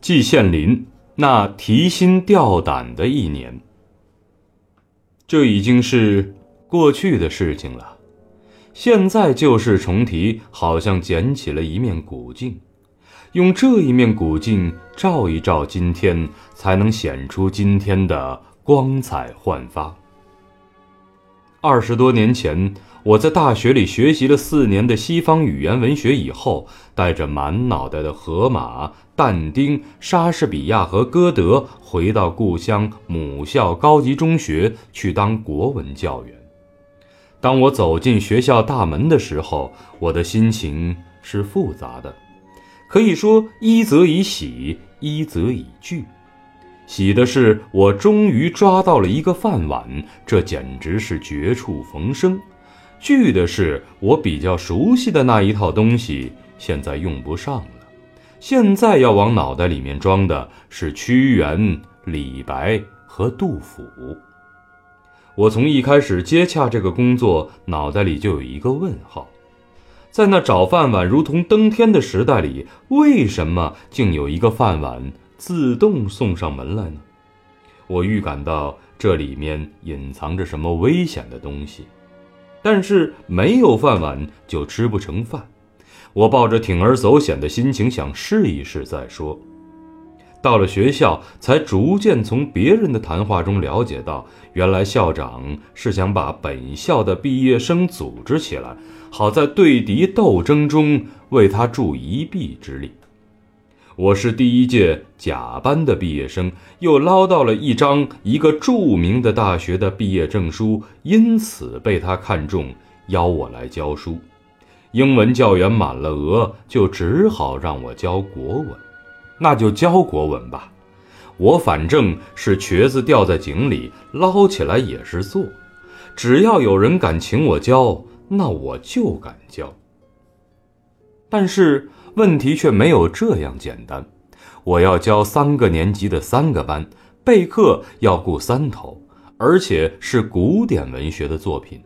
季羡林那提心吊胆的一年，这已经是过去的事情了。现在旧事重提，好像捡起了一面古镜，用这一面古镜照一照今天，才能显出今天的光彩焕发。二十多年前，我在大学里学习了四年的西方语言文学以后，带着满脑袋的荷马、但丁、莎士比亚和歌德，回到故乡母校高级中学去当国文教员。当我走进学校大门的时候，我的心情是复杂的，可以说一则以喜，一则以惧。喜的是，我终于抓到了一个饭碗，这简直是绝处逢生；惧的是，我比较熟悉的那一套东西现在用不上了。现在要往脑袋里面装的是屈原、李白和杜甫。我从一开始接洽这个工作，脑袋里就有一个问号：在那找饭碗如同登天的时代里，为什么竟有一个饭碗？自动送上门来呢？我预感到这里面隐藏着什么危险的东西，但是没有饭碗就吃不成饭。我抱着铤而走险的心情想试一试再说。到了学校，才逐渐从别人的谈话中了解到，原来校长是想把本校的毕业生组织起来，好在对敌斗争中为他助一臂之力。我是第一届甲班的毕业生，又捞到了一张一个著名的大学的毕业证书，因此被他看中，邀我来教书。英文教员满了额，就只好让我教国文。那就教国文吧，我反正是瘸子掉在井里，捞起来也是做。只要有人敢请我教，那我就敢教。但是。问题却没有这样简单，我要教三个年级的三个班，备课要顾三头，而且是古典文学的作品。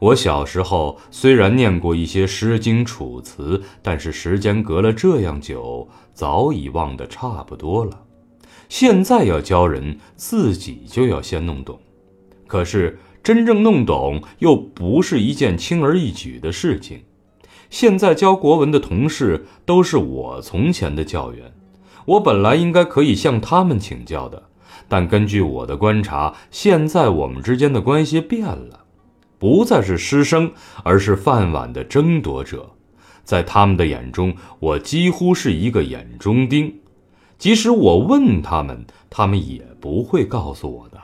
我小时候虽然念过一些《诗经》《楚辞》，但是时间隔了这样久，早已忘得差不多了。现在要教人，自己就要先弄懂。可是真正弄懂，又不是一件轻而易举的事情。现在教国文的同事都是我从前的教员，我本来应该可以向他们请教的，但根据我的观察，现在我们之间的关系变了，不再是师生，而是饭碗的争夺者。在他们的眼中，我几乎是一个眼中钉，即使我问他们，他们也不会告诉我的，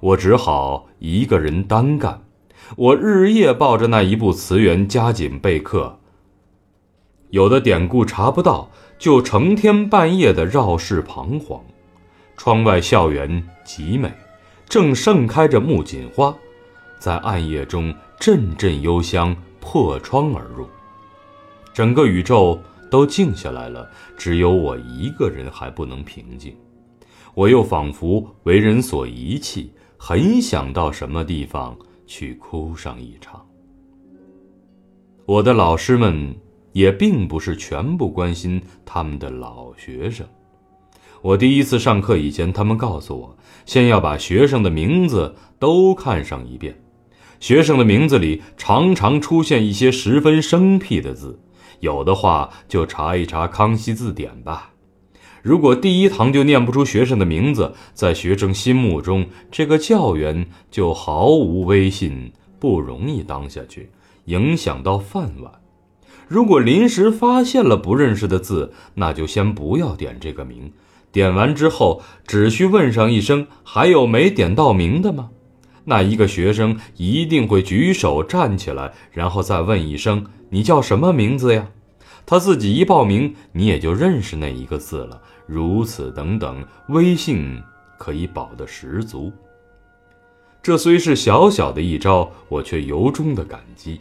我只好一个人单干。我日夜抱着那一部词源加紧备课，有的典故查不到，就成天半夜的绕世彷徨。窗外校园极美，正盛开着木槿花，在暗夜中阵阵幽香破窗而入。整个宇宙都静下来了，只有我一个人还不能平静。我又仿佛为人所遗弃，很想到什么地方。去哭上一场。我的老师们也并不是全部关心他们的老学生。我第一次上课以前，他们告诉我，先要把学生的名字都看上一遍。学生的名字里常常出现一些十分生僻的字，有的话就查一查《康熙字典》吧。如果第一堂就念不出学生的名字，在学生心目中，这个教员就毫无威信，不容易当下去，影响到饭碗。如果临时发现了不认识的字，那就先不要点这个名，点完之后只需问上一声“还有没点到名的吗？”那一个学生一定会举手站起来，然后再问一声“你叫什么名字呀？”他自己一报名，你也就认识那一个字了。如此等等，威信可以保得十足。这虽是小小的一招，我却由衷的感激。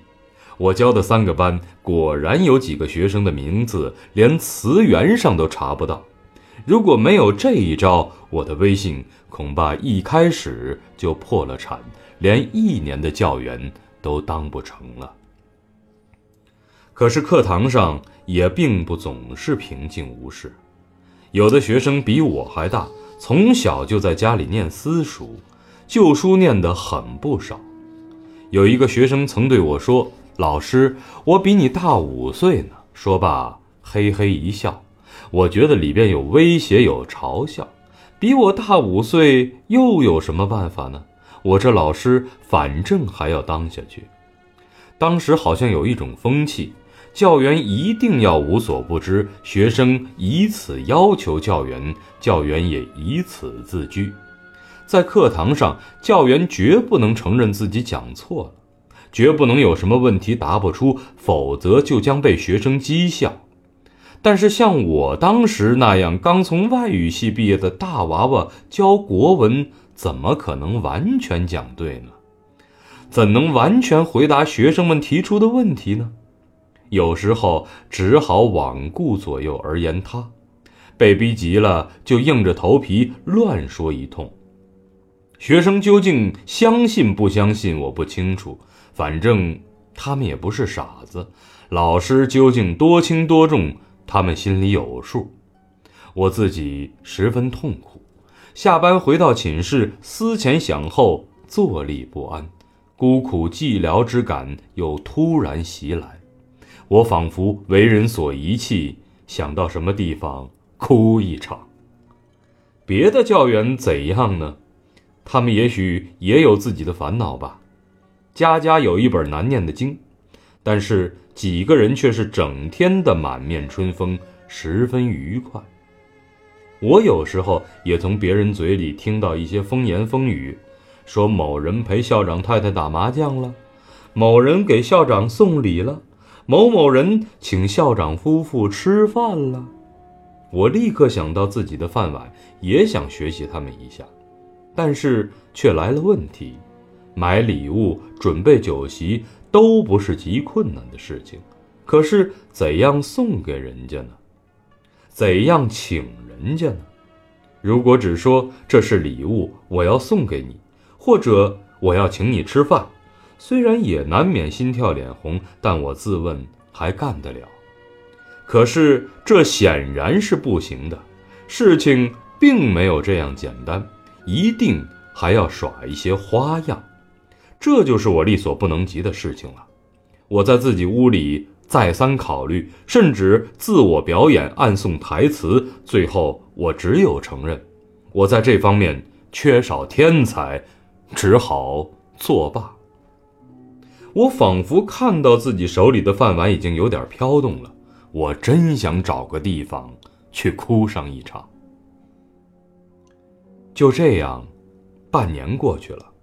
我教的三个班果然有几个学生的名字连词源上都查不到。如果没有这一招，我的威信恐怕一开始就破了产，连一年的教员都当不成了。可是课堂上也并不总是平静无事。有的学生比我还大，从小就在家里念私塾，旧书念得很不少。有一个学生曾对我说：“老师，我比你大五岁呢。”说罢，嘿嘿一笑。我觉得里边有威胁，有嘲笑。比我大五岁，又有什么办法呢？我这老师反正还要当下去。当时好像有一种风气，教员一定要无所不知，学生以此要求教员，教员也以此自居。在课堂上，教员绝不能承认自己讲错了，绝不能有什么问题答不出，否则就将被学生讥笑。但是像我当时那样刚从外语系毕业的大娃娃教国文，怎么可能完全讲对呢？怎能完全回答学生们提出的问题呢？有时候只好罔顾左右而言他，被逼急了就硬着头皮乱说一通。学生究竟相信不相信我不清楚，反正他们也不是傻子。老师究竟多轻多重？他们心里有数，我自己十分痛苦。下班回到寝室，思前想后，坐立不安，孤苦寂寥之感又突然袭来。我仿佛为人所遗弃，想到什么地方哭一场。别的教员怎样呢？他们也许也有自己的烦恼吧。家家有一本难念的经，但是。几个人却是整天的满面春风，十分愉快。我有时候也从别人嘴里听到一些风言风语，说某人陪校长太太打麻将了，某人给校长送礼了，某某人请校长夫妇吃饭了。我立刻想到自己的饭碗，也想学习他们一下，但是却来了问题：买礼物、准备酒席。都不是极困难的事情，可是怎样送给人家呢？怎样请人家呢？如果只说这是礼物，我要送给你，或者我要请你吃饭，虽然也难免心跳脸红，但我自问还干得了。可是这显然是不行的，事情并没有这样简单，一定还要耍一些花样。这就是我力所不能及的事情了。我在自己屋里再三考虑，甚至自我表演、暗送台词，最后我只有承认，我在这方面缺少天才，只好作罢。我仿佛看到自己手里的饭碗已经有点飘动了，我真想找个地方去哭上一场。就这样，半年过去了。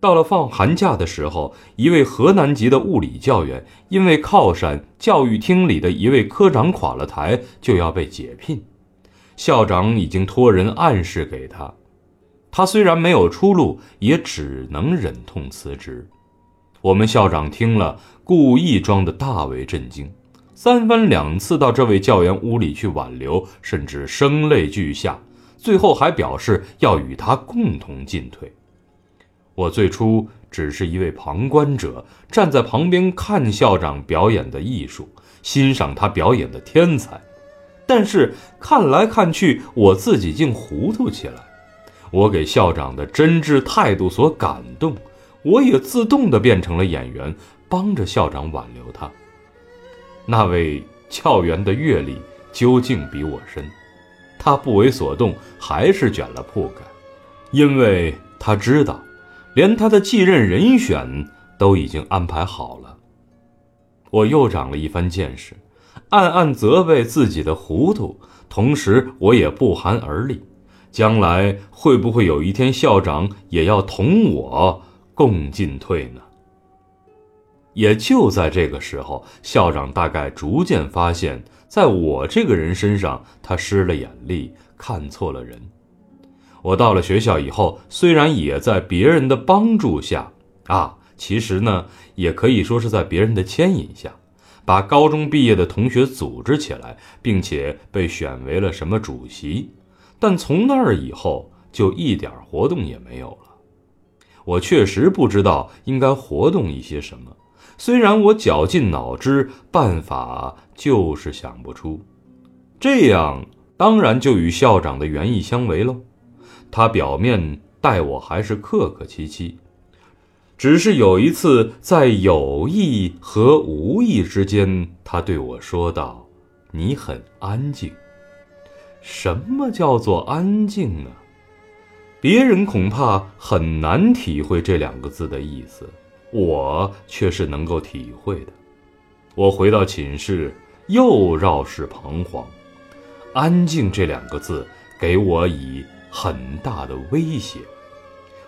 到了放寒假的时候，一位河南籍的物理教员因为靠山教育厅里的一位科长垮了台，就要被解聘。校长已经托人暗示给他，他虽然没有出路，也只能忍痛辞职。我们校长听了，故意装得大为震惊，三番两次到这位教员屋里去挽留，甚至声泪俱下，最后还表示要与他共同进退。我最初只是一位旁观者，站在旁边看校长表演的艺术，欣赏他表演的天才。但是看来看去，我自己竟糊涂起来。我给校长的真挚态度所感动，我也自动地变成了演员，帮着校长挽留他。那位教员的阅历究竟比我深，他不为所动，还是卷了铺盖，因为他知道。连他的继任人选都已经安排好了。我又长了一番见识，暗暗责备自己的糊涂，同时我也不寒而栗：将来会不会有一天校长也要同我共进退呢？也就在这个时候，校长大概逐渐发现，在我这个人身上，他失了眼力，看错了人。我到了学校以后，虽然也在别人的帮助下，啊，其实呢，也可以说是在别人的牵引下，把高中毕业的同学组织起来，并且被选为了什么主席，但从那儿以后就一点活动也没有了。我确实不知道应该活动一些什么，虽然我绞尽脑汁，办法就是想不出。这样。当然就与校长的原意相违喽。他表面待我还是客客气气，只是有一次在有意和无意之间，他对我说道：“你很安静。”什么叫做安静呢？别人恐怕很难体会这两个字的意思，我却是能够体会的。我回到寝室，又绕室彷徨。安静这两个字给我以很大的威胁，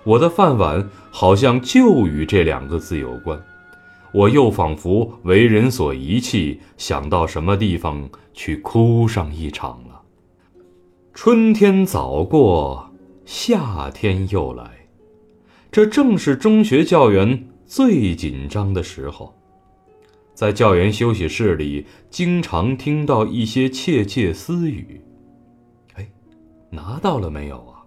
我的饭碗好像就与这两个字有关。我又仿佛为人所遗弃，想到什么地方去哭上一场了。春天早过，夏天又来，这正是中学教员最紧张的时候。在教员休息室里，经常听到一些窃窃私语。哎，拿到了没有啊？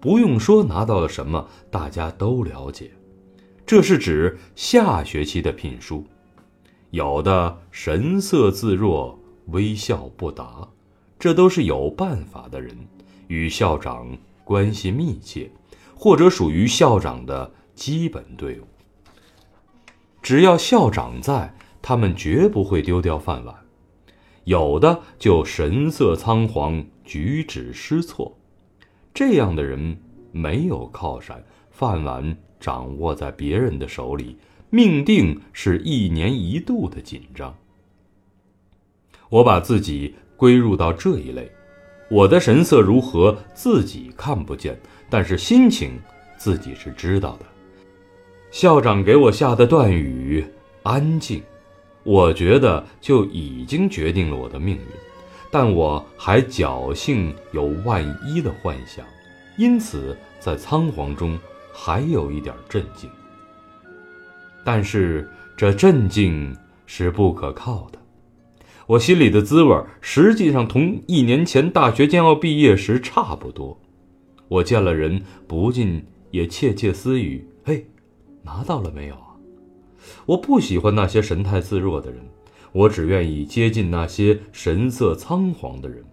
不用说拿到了什么，大家都了解，这是指下学期的聘书。有的神色自若，微笑不答。这都是有办法的人，与校长关系密切，或者属于校长的基本队伍。只要校长在，他们绝不会丢掉饭碗。有的就神色仓皇，举止失措。这样的人没有靠山，饭碗掌握在别人的手里，命定是一年一度的紧张。我把自己。归入到这一类，我的神色如何自己看不见，但是心情自己是知道的。校长给我下的断语“安静”，我觉得就已经决定了我的命运，但我还侥幸有万一的幻想，因此在仓皇中还有一点镇静。但是这镇静是不可靠的。我心里的滋味实际上同一年前大学将要毕业时差不多。我见了人，不禁也窃窃私语：“嘿，拿到了没有啊？”我不喜欢那些神态自若的人，我只愿意接近那些神色仓皇的人。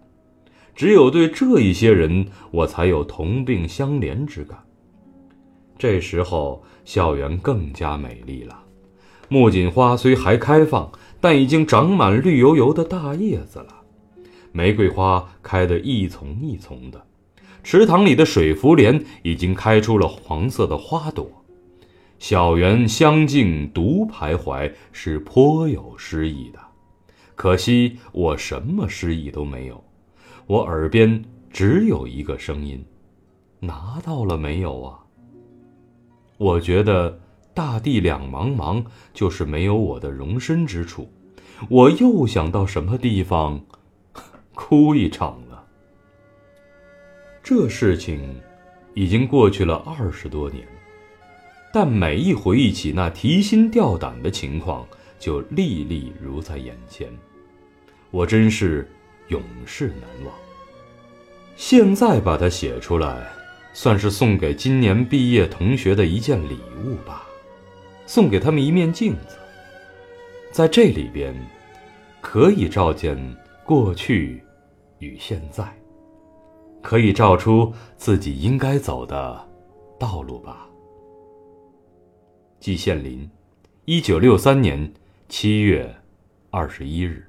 只有对这一些人，我才有同病相怜之感。这时候，校园更加美丽了。木槿花虽还开放。但已经长满绿油油的大叶子了，玫瑰花开得一丛一丛的，池塘里的水浮莲已经开出了黄色的花朵。小园香径独徘徊，是颇有诗意的。可惜我什么诗意都没有，我耳边只有一个声音：拿到了没有啊？我觉得。大地两茫茫，就是没有我的容身之处。我又想到什么地方，哭一场了。这事情已经过去了二十多年，但每一回忆起那提心吊胆的情况，就历历如在眼前。我真是永世难忘。现在把它写出来，算是送给今年毕业同学的一件礼物吧。送给他们一面镜子，在这里边，可以照见过去与现在，可以照出自己应该走的道路吧。季羡林，一九六三年七月二十一日。